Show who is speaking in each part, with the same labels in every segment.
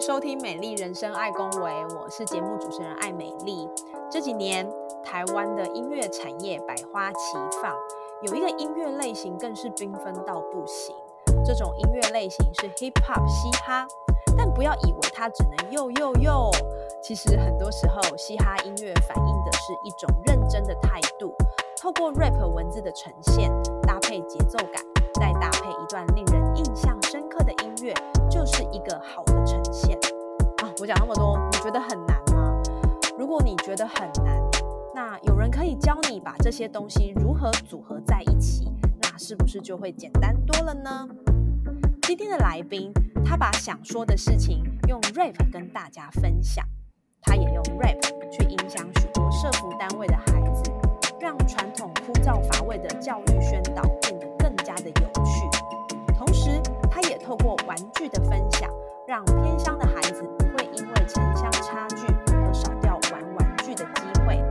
Speaker 1: 收听《美丽人生爱公维》，我是节目主持人艾美丽。这几年台湾的音乐产业百花齐放，有一个音乐类型更是缤纷到不行。这种音乐类型是 Hip Hop 嘻哈，但不要以为它只能又又又，其实很多时候嘻哈音乐反映的是一种认真的态度。透过 rap 文字的呈现，搭配节奏感，再搭配一段令人印象深刻的音乐，就是一个好的呈现。啊，我讲那么多，你觉得很难吗？如果你觉得很难，那有人可以教你把这些东西如何组合在一起，那是不是就会简单多了呢？今天的来宾，他把想说的事情用 rap 跟大家分享，他也用 rap 去影响许多社服单位的孩子，让传统枯燥乏味的教育宣导变得更加的有趣。他也透过玩具的分享，让偏乡的孩子不会因为城乡差距而少掉玩玩具的机会。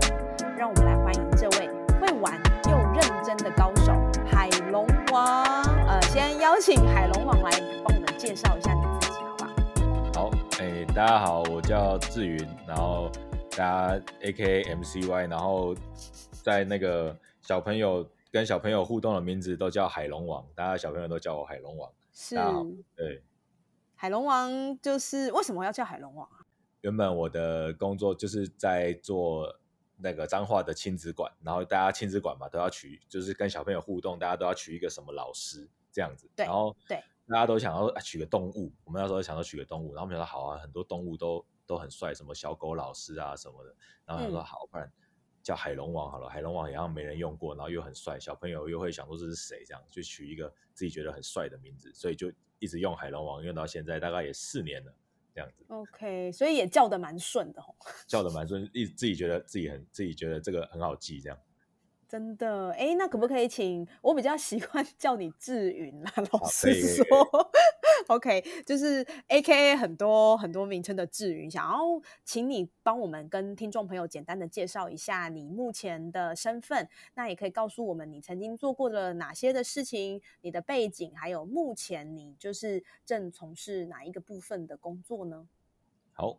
Speaker 1: 让我们来欢迎这位会玩又认真的高手海龙王。呃，先邀请海龙王来帮我们介绍一下你自己，好不好？
Speaker 2: 好，哎、大家好，我叫志云，然后大家 AKM CY，然后在那个小朋友跟小朋友互动的名字都叫海龙王，大家小朋友都叫我海龙王。
Speaker 1: 是。
Speaker 2: 对，
Speaker 1: 海龙王，就是为什么要叫海龙王啊？
Speaker 2: 原本我的工作就是在做那个彰化的亲子馆，然后大家亲子馆嘛都要取，就是跟小朋友互动，大家都要取一个什么老师这样子，
Speaker 1: 对
Speaker 2: 然后
Speaker 1: 对。
Speaker 2: 大家都想要啊取个动物，我们那时候想要取个动物，然后我们想说好啊，很多动物都都很帅，什么小狗老师啊什么的，然后想说
Speaker 1: 嗯。
Speaker 2: 好，不然叫海龙王好了，海龙王也好像没人用过，然后又很帅，小朋友又会想说这是谁，这样就取一个自己觉得很帅的名字，所以就一直用海龙王，用到现在大概也四年了，这样子。
Speaker 1: OK，所以也叫的蛮顺的哦。
Speaker 2: 叫的蛮顺，一自己觉得自己很自己觉得这个很好记，这样。
Speaker 1: 真的，哎，那可不可以请我比较习惯叫你志云啦？老
Speaker 2: 好
Speaker 1: 实
Speaker 2: 可以可以
Speaker 1: 说，OK，就是 A K A 很多很多名称的志云，想要请你帮我们跟听众朋友简单的介绍一下你目前的身份，那也可以告诉我们你曾经做过了哪些的事情，你的背景，还有目前你就是正从事哪一个部分的工作呢？
Speaker 2: 好，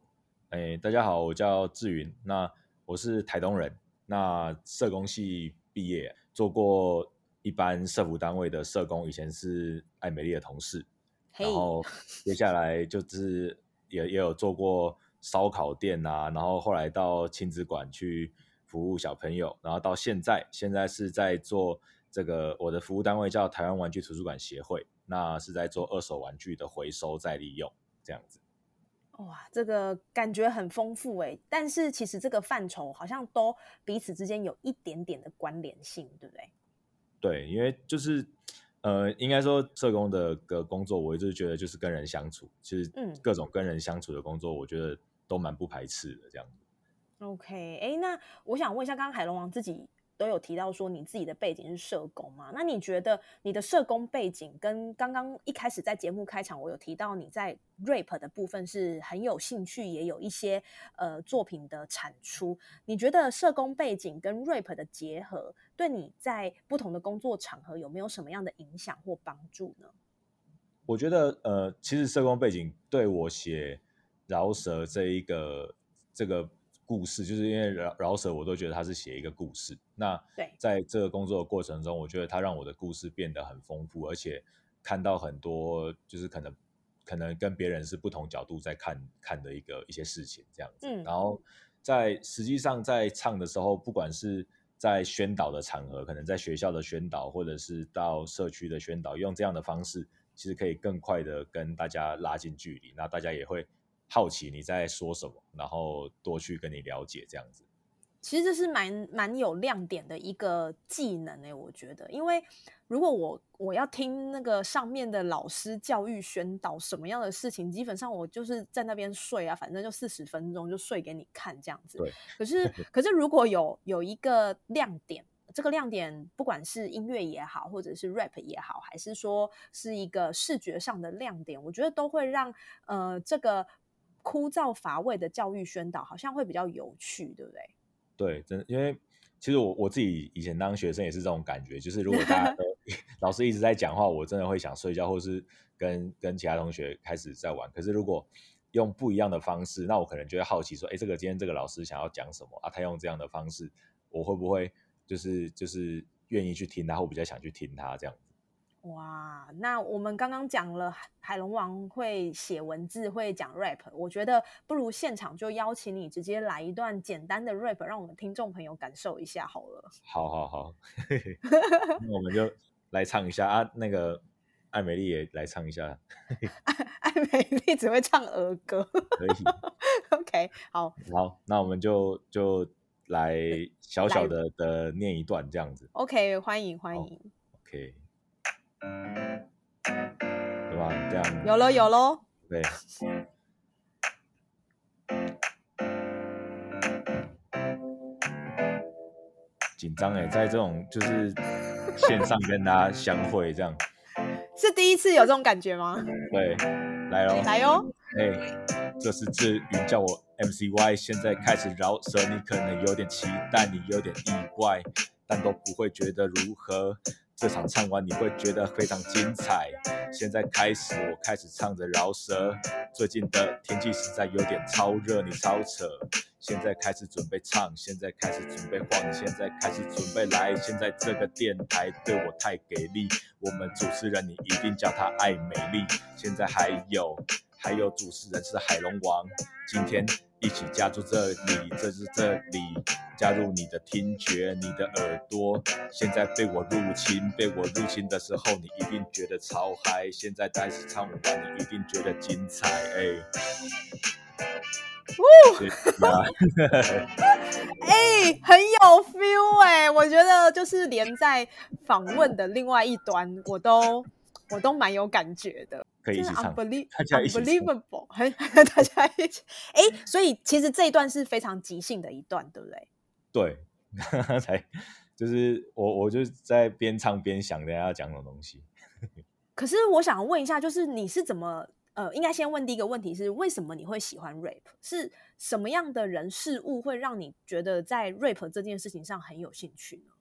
Speaker 2: 哎，大家好，我叫志云，那我是台东人，那社工系毕业，做过一般社服单位的社工，以前是艾美丽的同事，然后接下来就是也也有做过烧烤店啊，然后后来到亲子馆去服务小朋友，然后到现在，现在是在做这个我的服务单位叫台湾玩具图书馆协会，那是在做二手玩具的回收再利用这样子。
Speaker 1: 哇，这个感觉很丰富诶，但是其实这个范畴好像都彼此之间有一点点的关联性，对不对？
Speaker 2: 对，因为就是呃，应该说社工的个工作，我一直觉得就是跟人相处，其实
Speaker 1: 嗯
Speaker 2: 各种跟人相处的工作，我觉得都蛮不排斥的这样子。
Speaker 1: OK，哎，那我想问一下，刚刚海龙王自己都有提到说你自己的背景是社工嘛？那你觉得你的社工背景跟刚刚一开始在节目开场我有提到你在 rap 的部分是很有兴趣，也有一些呃作品的产出。你觉得社工背景跟 rap 的结合，对你在不同的工作场合有没有什么样的影响或帮助呢？
Speaker 2: 我觉得呃，其实社工背景对我写饶舌这一个这个故事，就是因为饶饶舌，我都觉得他是写一个故事。那
Speaker 1: 对
Speaker 2: 在这个工作的过程中，我觉得他让我的故事变得很丰富，而且看到很多就是可能可能跟别人是不同角度在看看的一个一些事情这样子。
Speaker 1: 嗯
Speaker 2: 然后在实际上在唱的时候，不管是在宣导的场合，可能在学校的宣导，或者是到社区的宣导，用这样的方式，其实可以更快的跟大家拉近距离，那大家也会好奇你在说什么，然后多去跟你了解这样子。
Speaker 1: 其实这是蛮蛮有亮点的一个技能诶、我觉得，因为如果我我要听那个上面的老师教育宣导什么样的事情，基本上我就是在那边睡啊，反正就四十分钟就睡给你看这样子。
Speaker 2: 对。
Speaker 1: 可是 可是如果有有一个亮点，这个亮点不管是音乐也好，或者是 rap 也好，还是说是一个视觉上的亮点，我觉得都会让呃这个枯燥乏味的教育宣导好像会比较有趣，对不对？
Speaker 2: 对，真的，因为其实我我自己以前当学生也是这种感觉，就是如果大家都 老师一直在讲话，我真的会想睡觉，或是跟跟其他同学开始在玩。可是如果用不一样的方式，那我可能就会好奇说，哎，这个今天这个老师想要讲什么啊？他用这样的方式，我会不会就是就是愿意去听他，或比较想去听他这样子？
Speaker 1: 哇，那我们刚刚讲了海龙王会写文字，会讲 rap，我觉得不如现场就邀请你直接来一段简单的 rap，让我们听众朋友感受一下好了。
Speaker 2: 好好好，那我们就来唱一下啊，那个艾美丽也来唱一下。
Speaker 1: 艾美丽只会唱儿歌，
Speaker 2: 可以。
Speaker 1: OK，好，
Speaker 2: 好，那我们就就来小小的的念一段这样子。
Speaker 1: OK，欢迎欢迎。
Speaker 2: OK。对吧？这样
Speaker 1: 有了有喽。
Speaker 2: 对。紧张哎，在这种就是线上跟大家相会，这样
Speaker 1: 是第一次有这种感觉吗？
Speaker 2: 对，来喽，
Speaker 1: 来哟。
Speaker 2: 哎，这是志云叫我 MCY，现在开始饶舌，你可能有点期待，你有点意外，但都不会觉得如何。这场唱完你会觉得非常精彩。现在开始，我开始唱着饶舌。最近的天气实在有点超热，你超扯。现在开始准备唱，现在开始准备晃，现在开始准备来。现在这个电台对我太给力，我们主持人你一定叫他爱美丽。现在还有。还有主持人是海龙王，今天一起加入这里，这是这里，加入你的听觉，你的耳朵。现在被我入侵，被我入侵的时候，你一定觉得超嗨。现在开始唱完，你一定觉得精彩。哎，
Speaker 1: 哎，很有 feel 哎，我觉得就是连在访问的另外一端，我都我都蛮有感觉的。
Speaker 2: 可以一起唱，
Speaker 1: 大家一起，unbelievable，很 大家一起，哎，所以其实这一段是非常即兴的一段，对不对？
Speaker 2: 对，才就是我，我就在边唱边想等下要讲什么东西。
Speaker 1: 可是我想问一下，就是你是怎么呃，应该先问第一个问题是，为什么你会喜欢 rap？是什么样的人事物会让你觉得在 rap 这件事情上很有兴趣呢？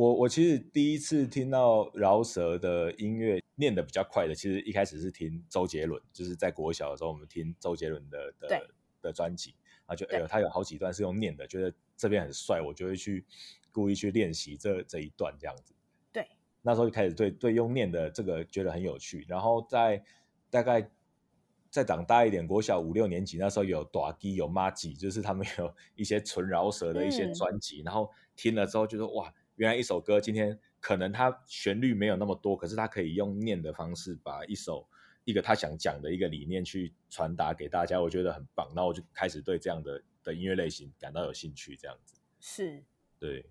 Speaker 2: 我我其实第一次听到饶舌的音乐念的比较快的，其实一开始是听周杰伦，就是在国小的时候，我们听周杰伦的的的专辑，然后就哎呦，他有好几段是用念的，觉得这边很帅，我就会去故意去练习这这一段这样子。
Speaker 1: 对，
Speaker 2: 那时候就开始对对用念的这个觉得很有趣，然后在大概再长大一点，国小五六年级那时候有短基有妈吉，就是他们有一些纯饶舌的一些专辑，然后听了之后就说哇。原来一首歌今天可能它旋律没有那么多，可是它可以用念的方式把一首一个他想讲的一个理念去传达给大家，我觉得很棒。那我就开始对这样的的音乐类型感到有兴趣，这样子
Speaker 1: 是，
Speaker 2: 对。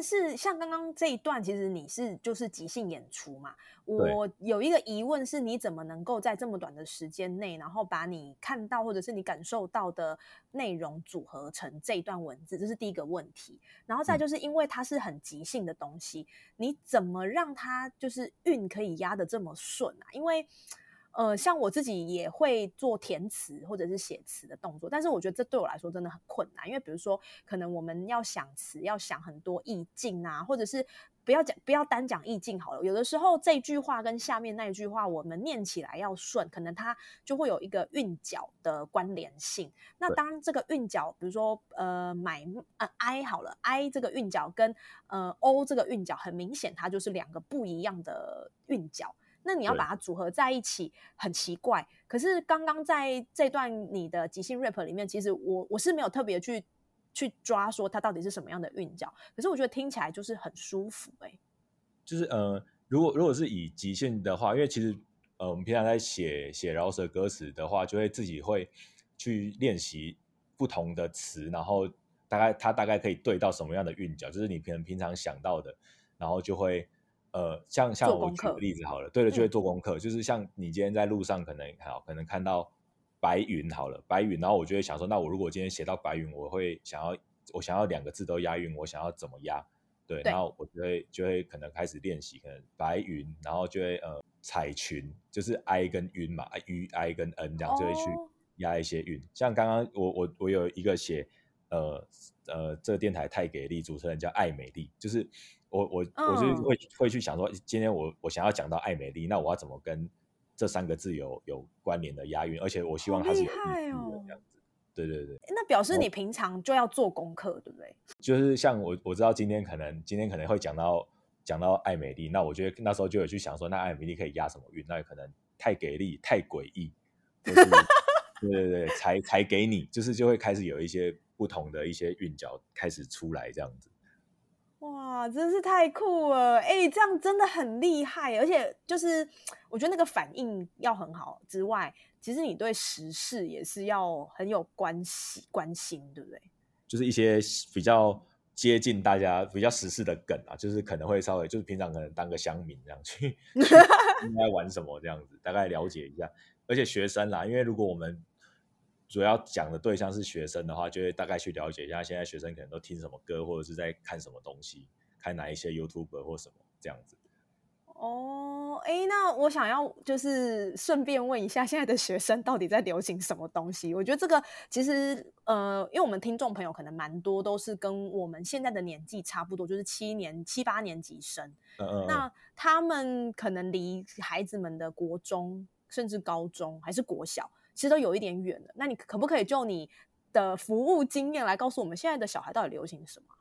Speaker 1: 但是像刚刚这一段，其实你是就是即兴演出嘛？我有一个疑问是，你怎么能够在这么短的时间内，然后把你看到或者是你感受到的内容组合成这一段文字？这是第一个问题。然后再就是因为它是很即兴的东西，你怎么让它就是韵可以压得这么顺啊？因为呃，像我自己也会做填词或者是写词的动作，但是我觉得这对我来说真的很困难，因为比如说，可能我们要想词，要想很多意境啊，或者是不要讲，不要单讲意境好了。有的时候这句话跟下面那一句话，我们念起来要顺，可能它就会有一个韵脚的关联性。那当这个韵脚，比如说呃买呃 i 好了，i 这个韵脚跟呃 o 这个韵脚，很明显它就是两个不一样的韵脚。那你要把它组合在一起，很奇怪。可是刚刚在这段你的即兴 rap 里面，其实我我是没有特别去去抓说它到底是什么样的韵脚。可是我觉得听起来就是很舒服哎。
Speaker 2: 就是呃，如果如果是以即兴的话，因为其实呃，我们平常在写写饶舌歌词的话，就会自己会去练习不同的词，然后大概它大概可以对到什么样的韵脚，就是你平平常想到的，然后就会。呃，像像我举个例子好了，对了，就会
Speaker 1: 嗯
Speaker 2: 做功课，就是像你今天在路上可能好，可能看到白云好了，白云，然后我就会想说，那我如果今天写到白云，我会想要我想要两个字都押韵，我想要怎么押？对，
Speaker 1: 对
Speaker 2: 然后我就会就会可能开始练习，可能白云，然后就会呃彩裙，就是 i 跟晕嘛，u i 跟 n 这样就会去
Speaker 1: 哦
Speaker 2: 押一些韵。像刚刚我我我有一个写呃呃这个电台太给力，主持人叫艾美丽，就是我我我就会会去想说，今天我我想要讲到艾美丽，那我要怎么跟这三个字有有关联的押韵，而且我希望它是有意义的
Speaker 1: 哦
Speaker 2: 这样子。对对对。
Speaker 1: 那表示你平常就要做功课，对不对？
Speaker 2: 就是像我我知道今天可能今天可能会讲到讲到艾美丽，那我觉得那时候就有去想说，那艾美丽可以押什么韵？那可能太给力、太诡异，就是对对对，才才给你，就是就会开始有一些不同的一些韵脚开始出来这样子。
Speaker 1: 哇，真是太酷了！哎，这样真的很厉害，而且就是我觉得那个反应要很好之外，其实你对时事也是要很有关系关心，对不对？
Speaker 2: 就是一些比较接近大家比较时事的梗啊，就是可能会稍微就是平常可能当个乡民这样去 去应该玩什么这样子，大概了解一下。而且学生啦，因为如果我们主要讲的对象是学生的话，就会大概去了解一下现在学生可能都听什么歌，或者是在看什么东西，看哪一些 YouTube 或什么这样子。
Speaker 1: 哦，哎，那我想要就是顺便问一下，现在的学生到底在流行什么东西？我觉得这个其实呃，因为我们听众朋友可能蛮多都是跟我们现在的年纪差不多，就是七年七八年级生。
Speaker 2: 嗯嗯嗯，
Speaker 1: 那他们可能离孩子们的国中甚至高中还是国小，其实都有一点远了。那你可不可以就你的服务经验来告诉我们，现在的小孩到底流行什么？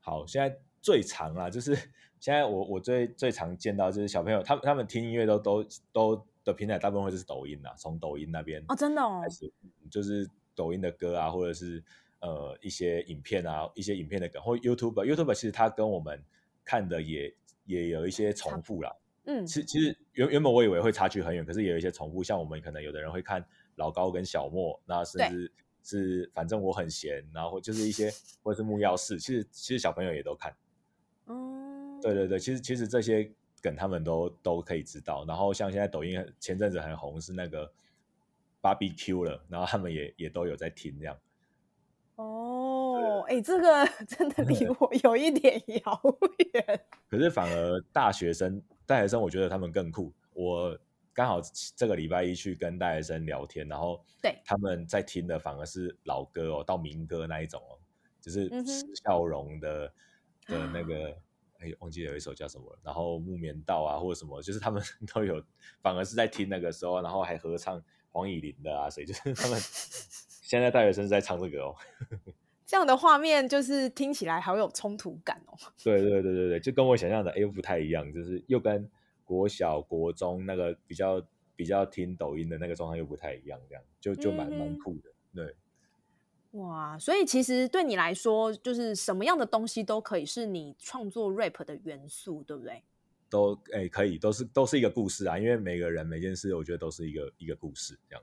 Speaker 2: 好，现在最常啊，就是现在我我最最常见到就是小朋友，他们他们听音乐都都都的平台大部分会就是抖音啊，从抖音那边
Speaker 1: 哦，真的哦
Speaker 2: 开，始，就是抖音的歌啊，或者是呃一些影片啊，一些影片的梗，或 YouTube，YouTube 其实它跟我们看的也也有一些重复啦。
Speaker 1: 嗯，
Speaker 2: 其其实原原本我以为会差距很远，可是也有一些重复，像我们可能有的人会看老高跟小莫，那甚至是反正我很闲，然后就是一些或者是木曜四，其实其实小朋友也都看。
Speaker 1: 嗯，
Speaker 2: 对对对，其实其实这些梗他们都都可以知道。然后像现在抖音前阵子很红是那个 BBQ 了，然后他们也也都有在听这样。
Speaker 1: 哦，哎，这个 真的离我有一点遥远。
Speaker 2: 可是反而大学生大学生，我觉得他们更酷。我刚好这个礼拜一去跟大学生聊天，然后
Speaker 1: 对
Speaker 2: 他们在听的反而是老歌哦，到民歌那一种哦，就是
Speaker 1: 嗯哼
Speaker 2: 施孝荣的的那个。哎，忘记有一首叫什么了，然后木棉道啊，或者什么，就是他们 都有，反而是在听那个时候，然后还合唱黄以玲的啊，所以就是他们 现在大学生是在唱这个哦。
Speaker 1: 这样的画面就是听起来好有冲突感哦。
Speaker 2: 对对对对对，就跟我想象的哎又不太一样，就是又跟国小、国中那个比较比较听抖音的那个状态又不太一样，这样就就蛮蛮酷的。对，
Speaker 1: 哇，所以其实对你来说，就是什么样的东西都可以是你创作 rap 的元素，对不对？
Speaker 2: 都哎可以，都是都是一个故事啊，因为每个人每件事，我觉得都是一个一个故事这样。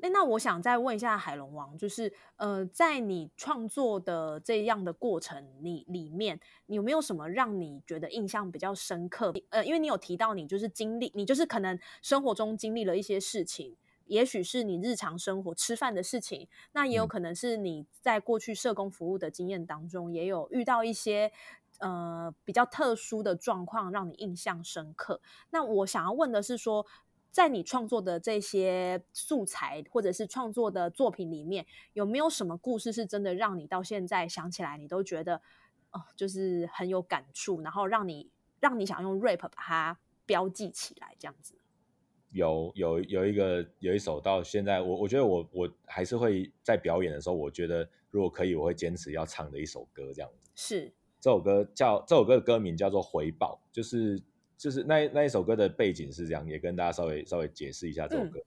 Speaker 1: 那那我想再问一下海龙王，就是呃，在你创作的这样的过程里里面，你有没有什么让你觉得印象比较深刻？呃，因为你有提到你就是经历，你就是可能生活中经历了一些事情，也许是你日常生活吃饭的事情，那也有
Speaker 2: 嗯
Speaker 1: 可能是你在过去社工服务的经验当中，也有遇到一些呃比较特殊的状况，让你印象深刻。那我想要问的是说，在你创作的这些素材或者是创作的作品里面，有没有什么故事是真的让你到现在想起来，你都觉得哦，就是很有感触，然后让你让你想用 rap 把它标记起来，这样子？
Speaker 2: 有有有一个有一首到现在，我我觉得我我还是会在表演的时候，我觉得如果可以，我会坚持要唱的一首歌这样子。
Speaker 1: 是，
Speaker 2: 这首歌叫这首歌的歌名叫做《回报》，就是就是那那一首歌的背景是这样，也跟大家稍微稍微解释一下这首歌。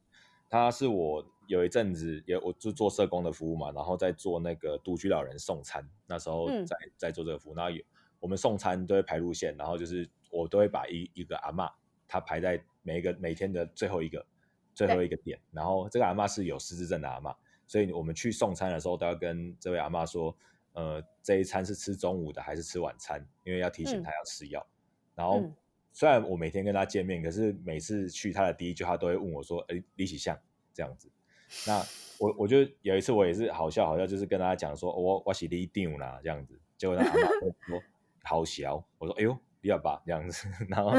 Speaker 2: 它是我有一阵子也我就做社工的服务嘛，然后在做那个独居老人送餐，那时候
Speaker 1: 嗯
Speaker 2: 在、在做这个服务，然后有我们送餐都会排路线，然后就是我都会把一一个阿嬷，她排在每一个每天的最后一个最后一个点，然后这个阿妈是有失智症的阿妈，所以我们去送餐的时候都要跟这位阿妈说，呃，这一餐是吃中午的还是吃晚餐，因为要提醒
Speaker 1: 嗯
Speaker 2: 她要吃药。然后
Speaker 1: 嗯
Speaker 2: 虽然我每天跟她见面，可是每次去她的第一句话都会问我说：“哎，李启相这样子。”那我我就有一次我也是好笑好笑，就是跟他讲说：“我我是李定啦这样子。”结果他阿妈说：“ 好小。”我说：“哎呦，李爸爸这样子。”然后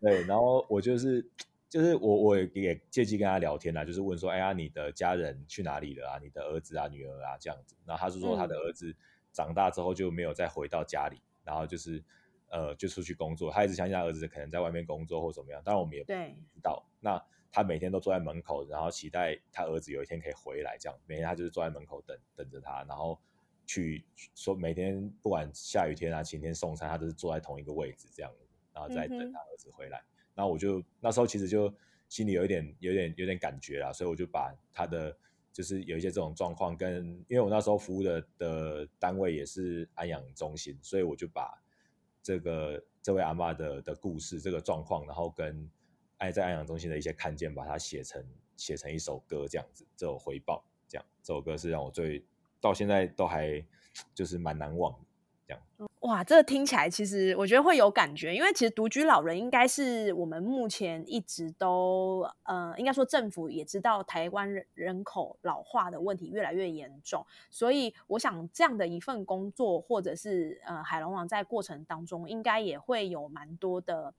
Speaker 2: 对，然后我就是就是我我也借机跟他聊天啦，就是问说：“哎呀，你的家人去哪里了啊？你的儿子啊、女儿啊这样子。”然后他是说他的儿子长大之后就没有再回到家里，然后就是。呃，就出去工作，他一直相信他儿子可能在外面工作或怎么样，当然我们也不知道。那他每天都坐在门口，然后期待他儿子有一天可以回来，这样每天他就是坐在门口等等着他，然后去说每天不管下雨天啊、晴天送餐，他都是坐在同一个位置这样，然后再等他儿子回来。那我就那时候其实就心里有一点、有点、有点感觉啦，所以我就把他的就是有一些这种状况跟，因为我那时候服务的的单位也是安养中心，所以我就把。这个这位阿妈的的故事，这个状况，然后跟爱在安养中心的一些看见，把它写成写成一首歌，这样子，这首回报，这样，这首歌是让我最到现在都还就是蛮难忘。这样
Speaker 1: 哇，这个听起来其实我觉得会有感觉，因为其实独居老人应该是我们目前一直都呃，应该说政府也知道台湾人人口老化的问题越来越严重，所以我想这样的一份工作，或者是呃海龙王在过程当中，应该也会有蛮多的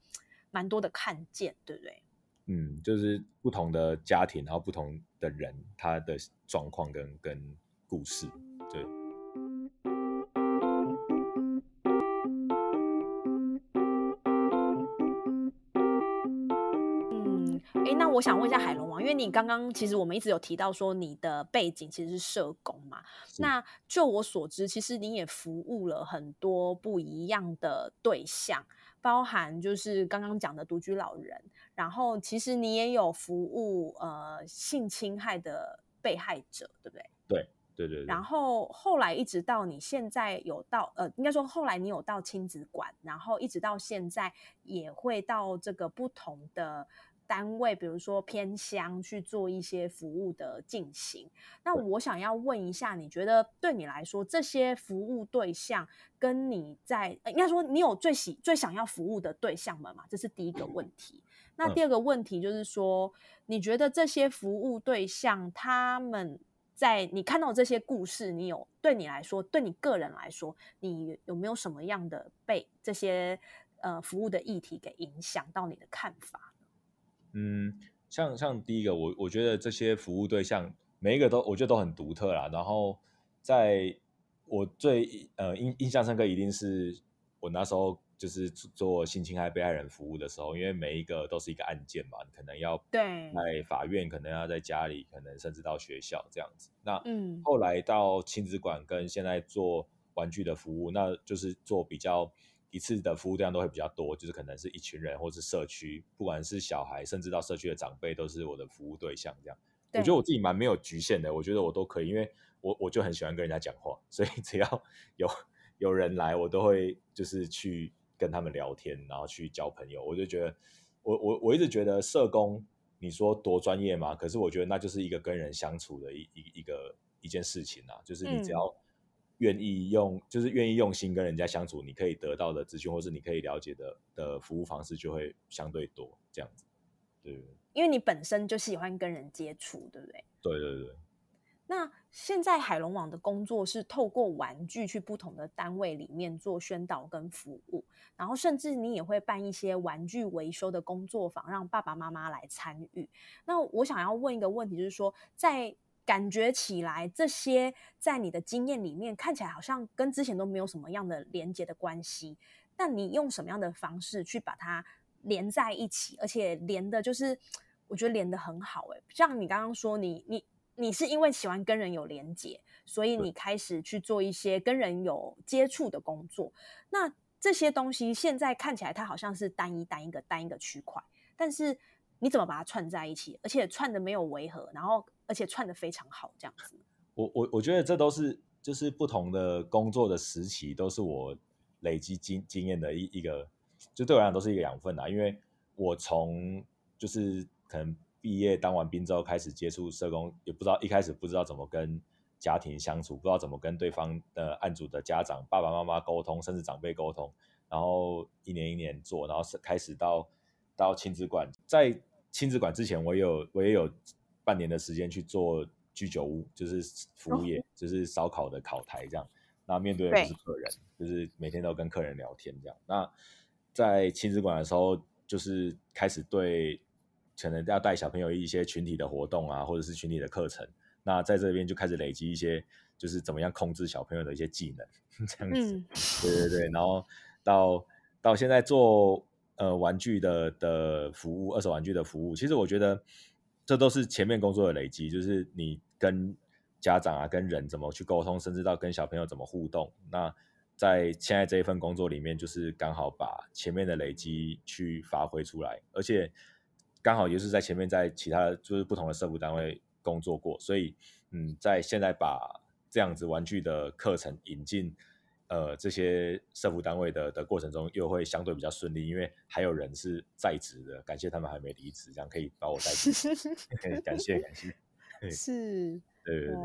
Speaker 1: 蛮多的看见，对不对？
Speaker 2: 嗯，就是不同的家庭，然后不同的人，他的状况跟跟故事，对。
Speaker 1: 我想问一下海龙王，因为你刚刚其实我们一直有提到说你的背景其实是社工嘛，那就我所知，其实你也服务了很多不一样的对象，包含就是刚刚讲的独居老人，然后其实你也有服务呃性侵害的被害者，对不对？
Speaker 2: 对对对。
Speaker 1: 然后后来一直到你现在有到呃，应该说后来你有到亲子馆，然后一直到现在也会到这个不同的。单位，比如说偏乡去做一些服务的进行。那我想要问一下，你觉得对你来说，这些服务对象跟你在应该说，你有最喜最想要服务的对象们嘛？这是第一个问题。那第二个问题就是说，你觉得这些服务对象他们在你看到这些故事，你有对你来说，对你个人来说，你有没有什么样的被这些呃服务的议题给影响到你的看法？
Speaker 2: 嗯，像像第一个，我我觉得这些服务对象每一个都我觉得都很独特啦。然后在我最呃印印象深刻，一定是我那时候就是做性侵害被害人服务的时候，因为每一个都是一个案件嘛，可能要
Speaker 1: 对
Speaker 2: 在法院，可能要在家里，可能甚至到学校这样子。那嗯，后来到亲子馆跟现在做玩具的服务，那就是做比较。一次的服务量都会比较多，就是可能是一群人，或是社区，不管是小孩，甚至到社区的长辈，都是我的服务对象。这样，我觉得我自己蛮没有局限的，我觉得我都可以，因为我我就很喜欢跟人家讲话，所以只要 有有人来，我都会就是去跟他们聊天，然后去交朋友。我就觉得，我我我一直觉得社工，你说多专业嘛？可是我觉得那就是一个跟人相处的一一一个一件事情啊，就是你只要。愿意用，就是愿意用心跟人家相处，你可以得到的资讯，或是你可以了解的的服务方式，就会相对多这样子。对，
Speaker 1: 因为你本身就喜欢跟人接触，对不对？
Speaker 2: 对对对。
Speaker 1: 那现在海龙网的工作是透过玩具去不同的单位里面做宣导跟服务，然后甚至你也会办一些玩具维修的工作坊，让爸爸妈妈来参与。那我想要问一个问题，就是说在感觉起来，这些在你的经验里面看起来好像跟之前都没有什么样的连接的关系。那你用什么样的方式去把它连在一起，而且连的，就是我觉得连的很好。诶，像你刚刚说，你你你是因为喜欢跟人有连接，所以你开始去做一些跟人有接触的工作。那这些东西现在看起来它好像是单一单一个单一个区块，但是你怎么把它串在一起，而且串的没有违和，然后。而且串的非常好，这样子。
Speaker 2: 我我我觉得这都是就是不同的工作的时期，都是我累积经经验的一一个，就对我来讲都是一个养分啊。因为我从就是可能毕业当完兵之后开始接触社工，也不知道一开始不知道怎么跟家庭相处，不知道怎么跟对方的案主的家长爸爸妈妈沟通，甚至长辈沟通。然后一年一年做，然后是开始到到亲子馆，在亲子馆之前，我有我也有半年的时间去做居酒屋，就是服务业，就是烧烤的烤台这样。那面对的就是客人，就是每天都跟客人聊天这样。那在亲子馆的时候，就是开始对可能要带小朋友一些群体的活动啊，或者是群体的课程。那在这边就开始累积一些，就是怎么样控制小朋友的一些技能 这样子。对对对，然后到到现在做呃玩具的的服务，二手玩具的服务，其实我觉得这都是前面工作的累积，就是你跟。家长啊，跟人怎么去沟通，甚至到跟小朋友怎么互动。那在现在这一份工作里面，就是刚好把前面的累积去发挥出来，而且刚好也是在前面在其他就是不同的社服单位工作过，所以嗯，在现在把这样子玩具的课程引进呃这些社服单位的的过程中，又会相对比较顺利，因为还有人是在职的，感谢他们还没离职，这样可以把我带进去，感谢感谢，
Speaker 1: 是。
Speaker 2: 对对
Speaker 1: 对，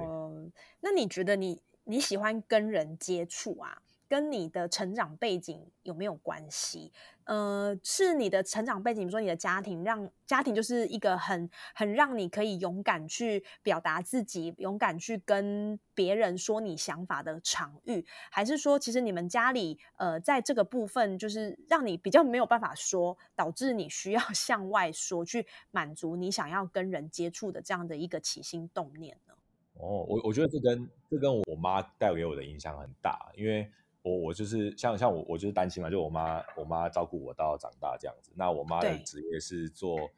Speaker 1: 那你觉得你你喜欢跟人接触啊，跟你的成长背景有没有关系？呃，是你的成长背景，比如说你的家庭，让家庭就是一个很很让你可以勇敢去表达自己，勇敢去跟别人说你想法的场域，还是说其实你们家里呃在这个部分就是让你比较没有办法说，导致你需要 向外说，去满足你想要跟人接触的这样的一个起心动念呢？
Speaker 2: 哦，我我觉得这跟这跟我妈带给我的影响很大，因为我我就是像像我我就是单亲嘛，就我妈我妈照顾我到长大这样子。那我妈的职业是做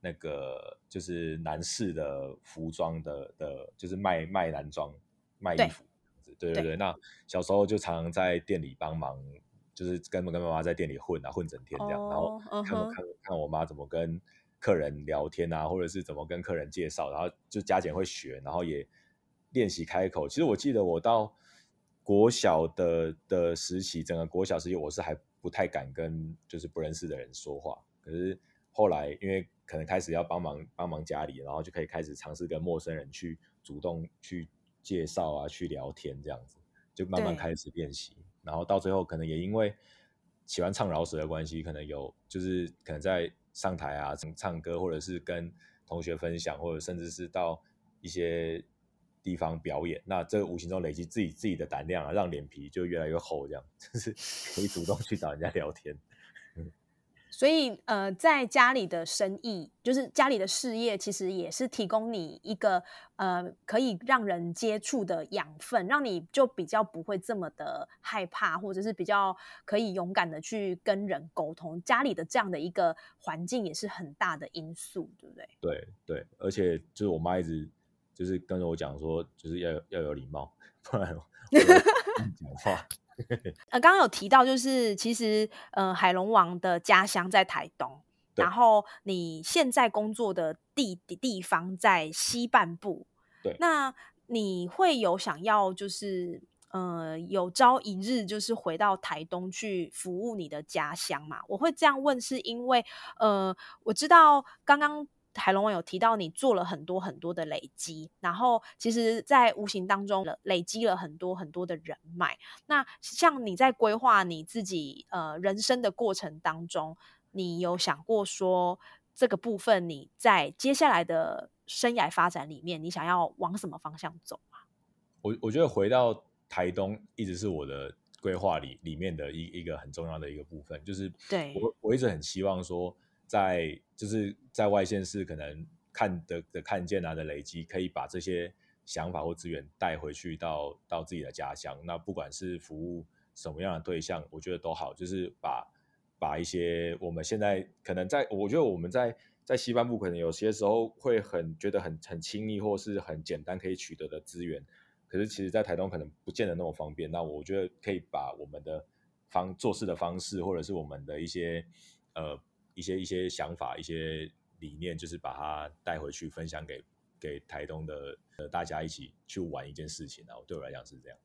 Speaker 2: 那个就是男士的服装的的，就是卖卖男装卖衣服对对对。那小时候就常常在店里帮忙，就是跟跟妈妈在店里混啊混整天这样，然后看看看我妈怎么跟客人聊天啊，或者是怎么跟客人介绍，然后就加减会学，然后也。练习开口，其实我记得我到国小的的时期，整个国小时期我是还不太敢跟就是不认识的人说话。可是后来因为可能开始要帮忙帮忙家里，然后就可以开始尝试跟陌生人去主动去介绍啊，去聊天这样子，就慢慢开始练习。然后到最后可能也因为喜欢唱饶舌的关系，可能有就是可能在上台啊唱歌，或者是跟同学分享，或者甚至是到一些。地方表演，那这无形中累积自己自己的胆量啊，让脸皮就越来越厚，这样 就是可以主动去找人家聊天。
Speaker 1: 所以，呃，在家里的生意，就是家里的事业，其实也是提供你一个呃可以让人接触的养分，让你就比较不会这么的害怕，或者是比较可以勇敢的去跟人沟通。家里的这样的一个环境也是很大的因素，对不对？
Speaker 2: 对对，而且就是我妈一直。就是跟着我讲说，就是要要有礼貌，不然讲话。
Speaker 1: 呃，刚刚有提到，就是其实呃，海龙王的家乡在台东，然后你现在工作的地地方在西半部。
Speaker 2: 对，
Speaker 1: 那你会有想要就是呃，有朝一日就是回到台东去服务你的家乡嘛？我会这样问，是因为呃，我知道刚刚。海龙王有提到你做了很多很多的累积，然后其实，在无形当中累积了很多很多的人脉。那像你在规划你自己呃人生的过程当中，你有想过说这个部分你在接下来的生涯发展里面，你想要往什么方向走吗？
Speaker 2: 我我觉得回到台东一直是我的规划里里面的一一个很重要的一个部分，就是
Speaker 1: 对
Speaker 2: 我我一直很希望说。在就是在外县市可能看的的看见啊的累积，可以把这些想法或资源带回去到到自己的家乡。那不管是服务什么样的对象，我觉得都好。就是把把一些我们现在可能在，我觉得我们在在西半部可能有些时候会很觉得很很轻易或是很简单可以取得的资源，可是其实在台东可能不见得那么方便。那我觉得可以把我们的方做事的方式，或者是我们的一些呃。一些一些想法、一些理念，就是把它带回去分享给给台东的呃大家一起去玩一件事情啊。对我来讲是这样。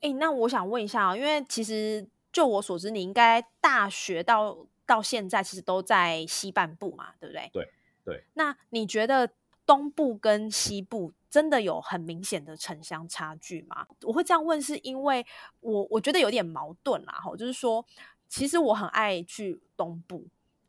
Speaker 1: 哎，那我想问一下啊，因为其实就我所知，你应该大学到到现在其实都在西半部嘛，对不对？
Speaker 2: 对对。
Speaker 1: 那你觉得东部跟西部真的有很明显的城乡差距吗？我会这样问，是因为我我觉得有点矛盾啦，哈，就是说。其实我很爱去东部，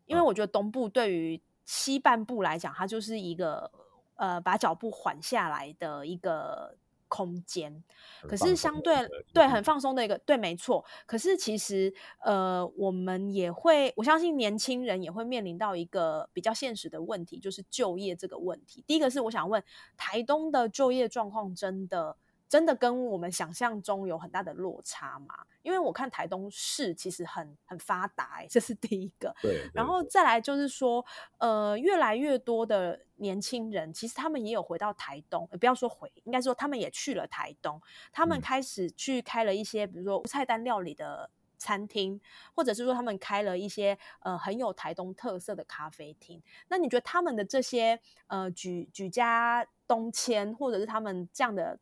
Speaker 1: 因为我觉得东部对于西半部来讲，它就是一个呃把脚步缓下来的一个空间。可是相对对很放松的一个对，没错。可是其实呃，我们也会，我相信年轻人也会面临到一个比较现实的问题，就是就业这个问题。第一个是我想问，台东的就业状况真的？真的跟我们想象中有很大的落差吗？因为我看台东市其实很很发达，这是第一个。
Speaker 2: 对。
Speaker 1: 然后再来就是说，呃，越来越多的年轻人其实他们也有回到台东，不要说回，应该说他们也去了台东，他们开始去开了一些，比如说菜单料理的餐厅，或者是说他们开了一些呃很有台东特色的咖啡厅。那你觉得他们的这些呃举举家东迁，或者是他们这样的？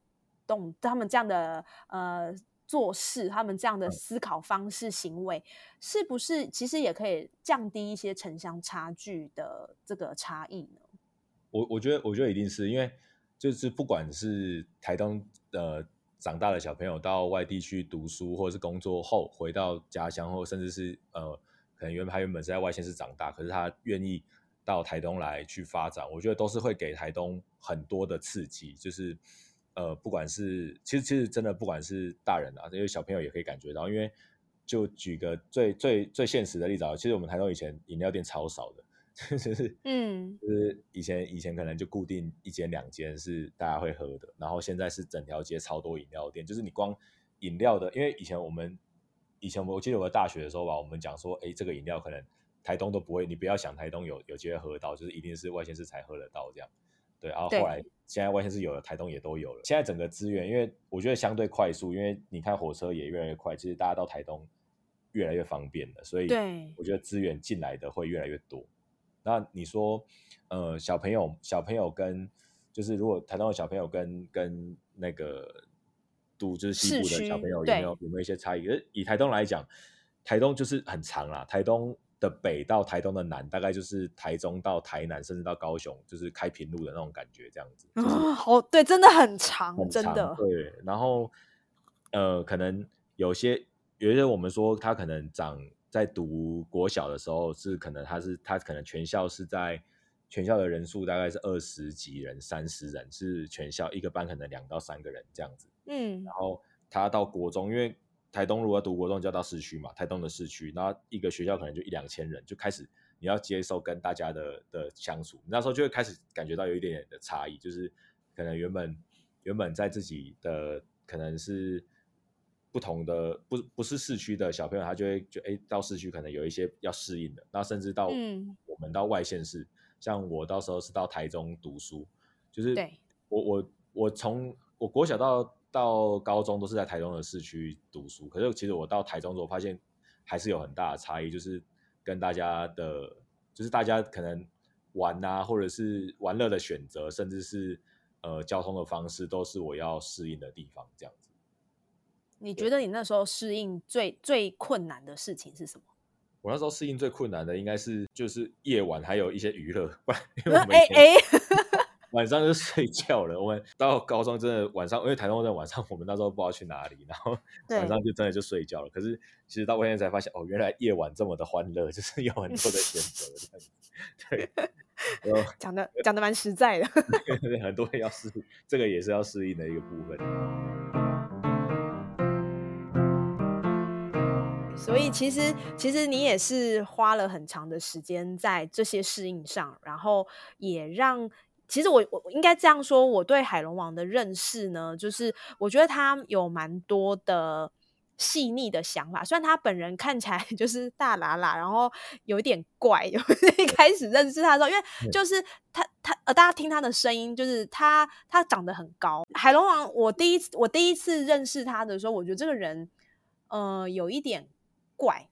Speaker 1: 动他们这样的呃做事，他们这样的思考方式、行为，是不是其实也可以降低一些城乡差距的这个差异呢？
Speaker 2: 我我觉得，我觉得一定是因为，就是不管是台东呃长大的小朋友到外地去读书，或者是工作后回到家乡，或甚至是呃可能原他原本是在外县市长大，可是他愿意到台东来去发展，我觉得都是会给台东很多的刺激，就是。呃，不管是其实其实真的，不管是大人啊，因为小朋友也可以感觉到。因为就举个最最最现实的例子啊，其实我们台东以前饮料店超少的，就是嗯，就是以前以前可能就固定一间两间是大家会喝的，然后现在是整条街超多饮料店，就是你光饮料的，因为以前我们以前我记得我大学的时候吧，我们讲说，哎，这个饮料可能台东都不会，你不要想台东有有机会喝到，就是一定是外县市才喝得到这样。对，然后后来现在外县是有了，台东也都有了。现在整个资源，因为我觉得相对快速，因为你看火车也越来越快，其实大家到台东越来越方便了，所以我觉得资源进来的会越来越多。那你说，呃，小朋友小朋友跟就是如果台东的小朋友跟跟那个都就是西部的小朋友有没有有没有一些差异？以台东来讲，台东就是很长啦，台东。的北到台东的南，大概就是台中到台南，甚至到高雄，就是开平路的那种感觉，这样子。
Speaker 1: 啊，好，对，真的很长，真的。
Speaker 2: 对，然后呃，可能有些有些我们说他可能长在读国小的时候，是可能他是他可能全校是在全校的人数大概是二十几人、三十人，是全校一个班可能两到三个人这样子。嗯，然后他到国中，因为台东如果要读国中，就要到市区嘛。台东的市区，然后一个学校可能就一两千人，就开始你要接受跟大家的的相处，那时候就会开始感觉到有一点点的差异，就是可能原本原本在自己的可能是不同的不不是市区的小朋友，他就会就哎到市区可能有一些要适应的，那甚至到我们到外县市，像我到时候是到台中读书，就是我我我从我国小到。到高中都是在台中的市区读书，可是其实我到台中之后发现还是有很大的差异，就是跟大家的，就是大家可能玩啊，或者是玩乐的选择，甚至是呃交通的方式，都是我要适应的地方。这样子，
Speaker 1: 你觉得你那时候适应最最困难的事情是什么？
Speaker 2: 我那时候适应最困难的应该是就是夜晚还有一些娱乐，不然因为。晚上就睡觉了。我们 到高中真的晚上，因为台中在晚上，我们那时候不知道去哪里，然后晚上就真的就睡觉了。可是其实到外面才发现，哦，原来夜晚这么的欢乐，就是有很多的选择 这样子。对，
Speaker 1: 讲的讲的蛮实在的。
Speaker 2: 很多人要适，这个也是要适应的一个部分。
Speaker 1: 所以其实其实你也是花了很长的时间在这些适应上，然后也让。其实我我应该这样说，我对海龙王的认识呢，就是我觉得他有蛮多的细腻的想法。虽然他本人看起来 就是大喇喇，然后有点怪。一开始认识他的时候，因为就是他他呃，大家听他的声音，就是他他长得很高。海龙王，我第一次我第一次认识他的时候，我觉得这个人呃有一点怪。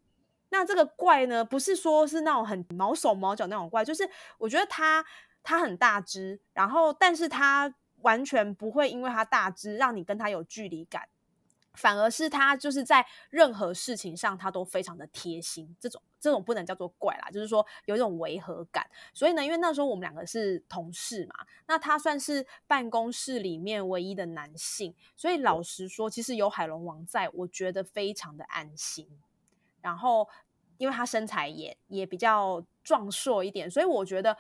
Speaker 1: 那这个怪呢，不是说是那种很毛手毛脚那种怪，就是我觉得他。他很大只，然后，但是他完全不会因为他大只让你跟他有距离感，反而是他就是在任何事情上他都非常的贴心。这种这种不能叫做怪啦，就是说有一种违和感。所以呢，因为那时候我们两个是同事嘛，那他算是办公室里面唯一的男性，所以老实说，其实有海龙王在，我觉得非常的安心。然后因为他身材也也比较壮硕一点，所以我觉得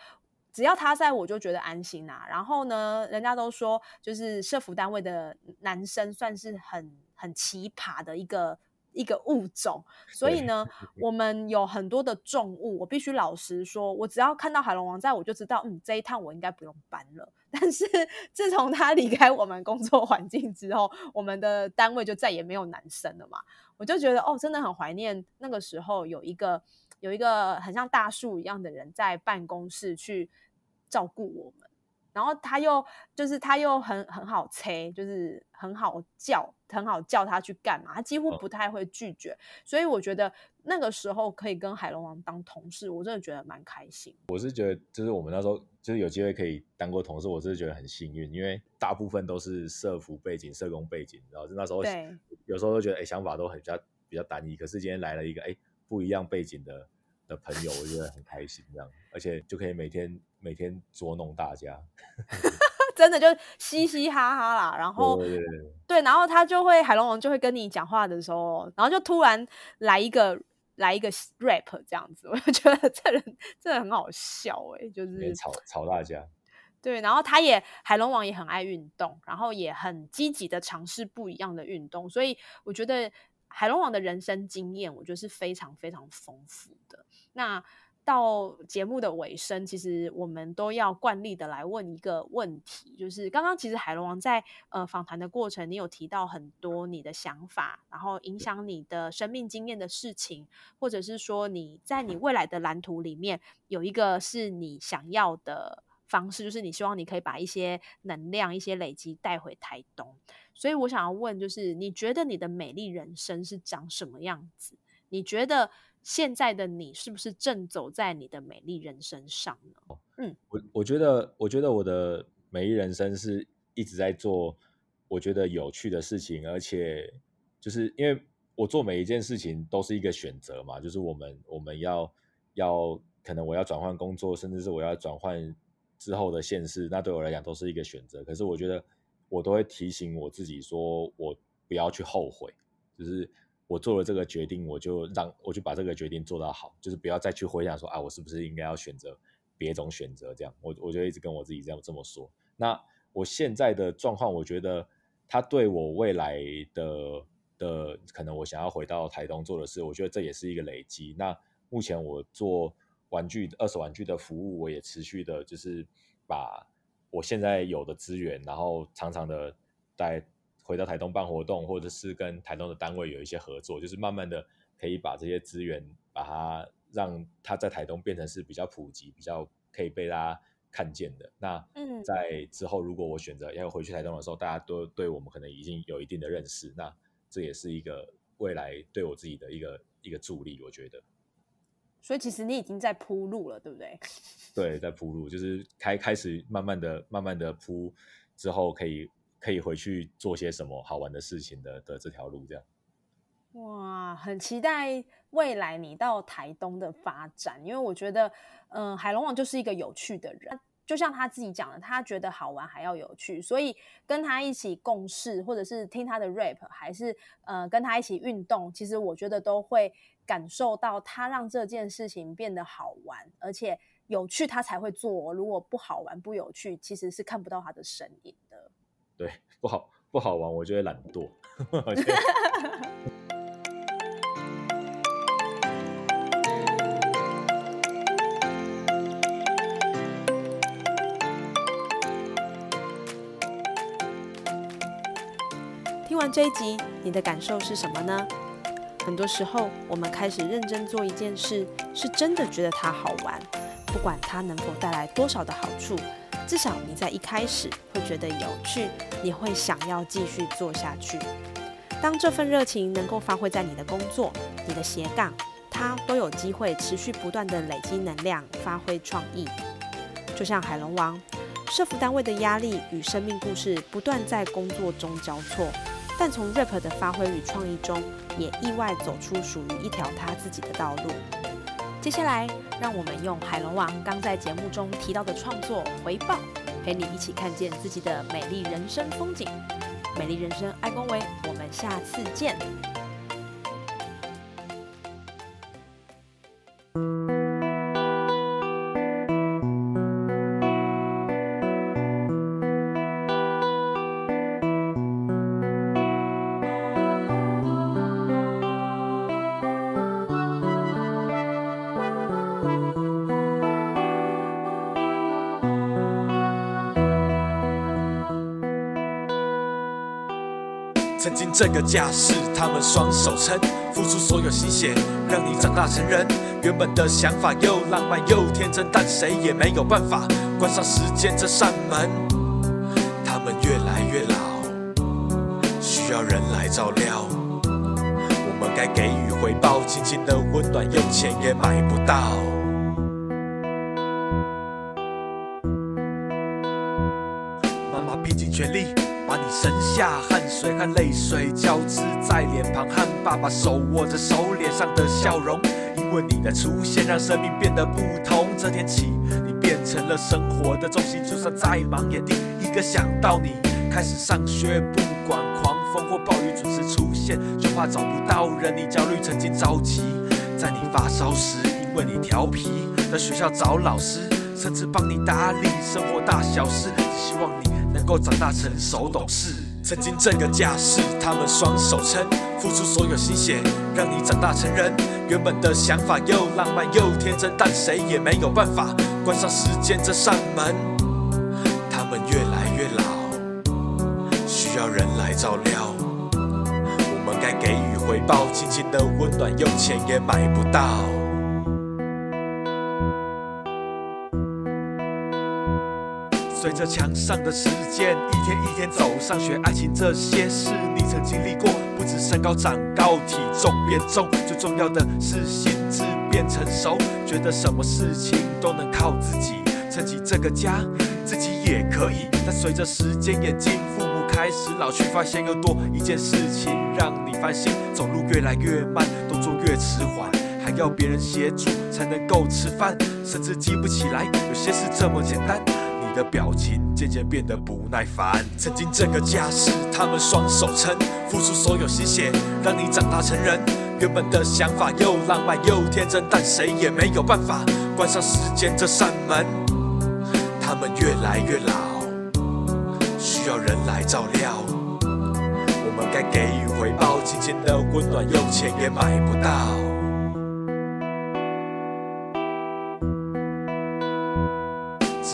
Speaker 1: 只要他在我就觉得安心啊。然后呢，人家都说就是社服单位的男生算是很很奇葩的一个。一个物种，所以呢，我们有很多的重物。我必须老实说，我只要看到海龙王在，我就知道，嗯，这一趟我应该不用搬了。但是自从他离开我们工作环境之后，我们的单位就再也没有男生了嘛。我就觉得，哦，真的很怀念那个时候有一个有一个很像大树一样的人在办公室去照顾我们。然后他又就是他又很很好催，就是很好叫，很好叫他去干嘛，他几乎不太会拒绝。所以我觉得那个时候可以跟海龙王当同事，我真的觉得蛮开心。
Speaker 2: 我是觉得，就是我们那时候就是有机会可以当过同事，我真的觉得很幸运，因为大部分都是社服背景、社工背景，然后就那时候有时候都觉得哎想法都很比较比较单一，可是今天来了一个哎不一样背景的的朋友，我觉得很开心这样，而且就可以每天。每天捉弄大家，
Speaker 1: 真的就嘻嘻哈哈啦。然后对，然后他就会海龙王就会跟你讲话的时候，然后就突然来一个来一个 rap 这样子，我就觉得这人真的很好笑哎，就是
Speaker 2: 吵吵大家。
Speaker 1: 对，然后他也海龙王也很爱运动，然后也很积极的尝试不一样的运动，所以我觉得海龙王的人生经验，我觉得是非常非常丰富的。那。到节目的尾声，其实我们都要惯例的来问一个问题，就是刚刚其实海龙王在呃访谈的过程，你有提到很多你的想法，然后影响你的生命经验的事情，或者是说你在你未来的蓝图里面有一个是你想要的方式，就是你希望你可以把一些能量、一些累积带回台东。所以我想要问，就是你觉得你的美丽人生是长什么样子？你觉得？现在的你是不是正走在你的美丽人生上呢？
Speaker 2: 嗯，我我觉得，我觉得我的美丽人生是一直在做我觉得有趣的事情，而且就是因为我做每一件事情都是一个选择嘛，就是我们我们要要可能我要转换工作，甚至是我要转换之后的现实，那对我来讲都是一个选择。可是我觉得我都会提醒我自己，说我不要去后悔，就是。我做了这个决定，我就让我就把这个决定做到好，就是不要再去回想说啊，我是不是应该要选择别种选择这样。我我就一直跟我自己这样这么说。那我现在的状况，我觉得他对我未来的的可能，我想要回到台东做的事，我觉得这也是一个累积。那目前我做玩具二手玩具的服务，我也持续的，就是把我现在有的资源，然后常常的在。回到台东办活动，或者是跟台东的单位有一些合作，就是慢慢的可以把这些资源，把它让它在台东变成是比较普及、比较可以被大家看见的。那在之后，如果我选择要回去台东的时候，大家都对我们可能已经有一定的认识，那这也是一个未来对我自己的一个一个助力，我觉得。
Speaker 1: 所以其实你已经在铺路了，对不对？
Speaker 2: 对，在铺路，就是开开始慢慢的、慢慢的铺之后可以。可以回去做些什么好玩的事情的的这条路，这样。
Speaker 1: 哇，很期待未来你到台东的发展，因为我觉得，嗯，海龙王就是一个有趣的人，就像他自己讲的，他觉得好玩还要有趣，所以跟他一起共事，或者是听他的 rap，还是呃跟他一起运动，其实我觉得都会感受到他让这件事情变得好玩，而且有趣，他才会做。如果不好玩、不有趣，其实是看不到他的身影的。
Speaker 2: 对，不好不好玩，我就会懒惰。
Speaker 1: 听完这一集，你的感受是什么呢？很多时候，我们开始认真做一件事，是真的觉得它好玩，不管它能否带来多少的好处。至少你在一开始会觉得有趣，你会想要继续做下去。当这份热情能够发挥在你的工作、你的斜杠，它都有机会持续不断的累积能量，发挥创意。就像海龙王，社服单位的压力与生命故事不断在工作中交错，但从 rap 的发挥与创意中，也意外走出属于一条他自己的道路。接下来，让我们用海龙王刚在节目中提到的创作回报，陪你一起看见自己的美丽人生风景。美丽人生，爱恭维，我们下次见。
Speaker 3: 曾经这个家是他们双手撑，付出所有心血，让你长大成人。原本的想法又浪漫又天真，但谁也没有办法关上时间这扇门。他们越来越老，需要人来照料。我们该给予回报，亲情的温暖，用钱也买不到。妈妈拼尽全力下，汗水和泪水交织在脸庞，和爸爸手握着手脸上的笑容。因为你的出现，让生命变得不同。这天起，你变成了生活的重心，就算再忙，也第一个想到你。开始上学，不管狂风或暴雨准时出现，就怕找不到人。你焦虑，曾经着急，在你发烧时，因为你调皮，在学校找老师，甚至帮你打理生活大小事，只希望你能够长大成熟懂事。曾经这个家是他们双手撑，付出所有心血，让你长大成人。原本的想法又浪漫又天真，但谁也没有办法关上时间这扇门。他们越来越老，需要人来照料。我们该给予回报，亲情的温暖，用钱也买不到。随着墙上的时间一天一天走，上学、爱情这些事你曾经历过。不止身高长高，体重变重，最重要的是心智变成熟，觉得什么事情都能靠自己，撑起这个家，自己也可以。但随着时间演进，父母开始老去，发现又多一件事情让你烦心：走路越来越慢，动作越迟缓，还要别人协助才能够吃饭，甚至记不起来有些事这么简单。的表情渐渐变得不耐烦。曾经这个家是他们双手撑，付出所有心血，让你长大成人。原本的想法又浪漫又天真，但谁也没有办法关上时间这扇门。他们越来越老，需要人来照料。我们该给予回报，金钱的温暖，用钱也买不到。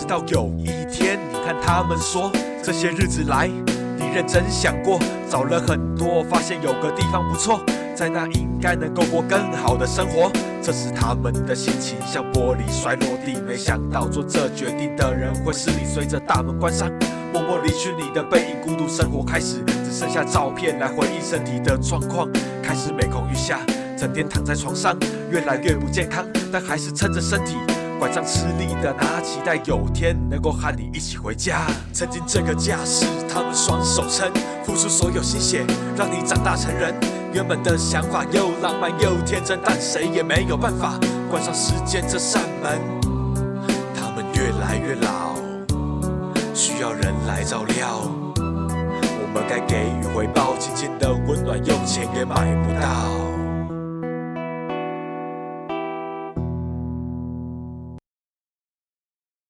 Speaker 3: 到有一天，你看他们说，这些日子来，你认真想过，找了很多，发现有个地方不错，在那应该能够过更好的生活。这时他们的心情像玻璃摔落地，没想到做这决定的人会是你。随着大门关上，默默离去，你的背影，孤独生活开始，只剩下照片来回忆身体的状况，开始每况愈下，整天躺在床上，越来越不健康，但还是撑着身体。拐杖吃力的拿，期待有天能够和你一起回家。曾经这个家是他们双手撑，付出所有心血，让你长大成人。原本的想法又浪漫又天真，但谁也没有办法关上时间这扇门。他们越来越老，需要人来照料。我们该给予回报，亲情的温暖，用钱也买不到。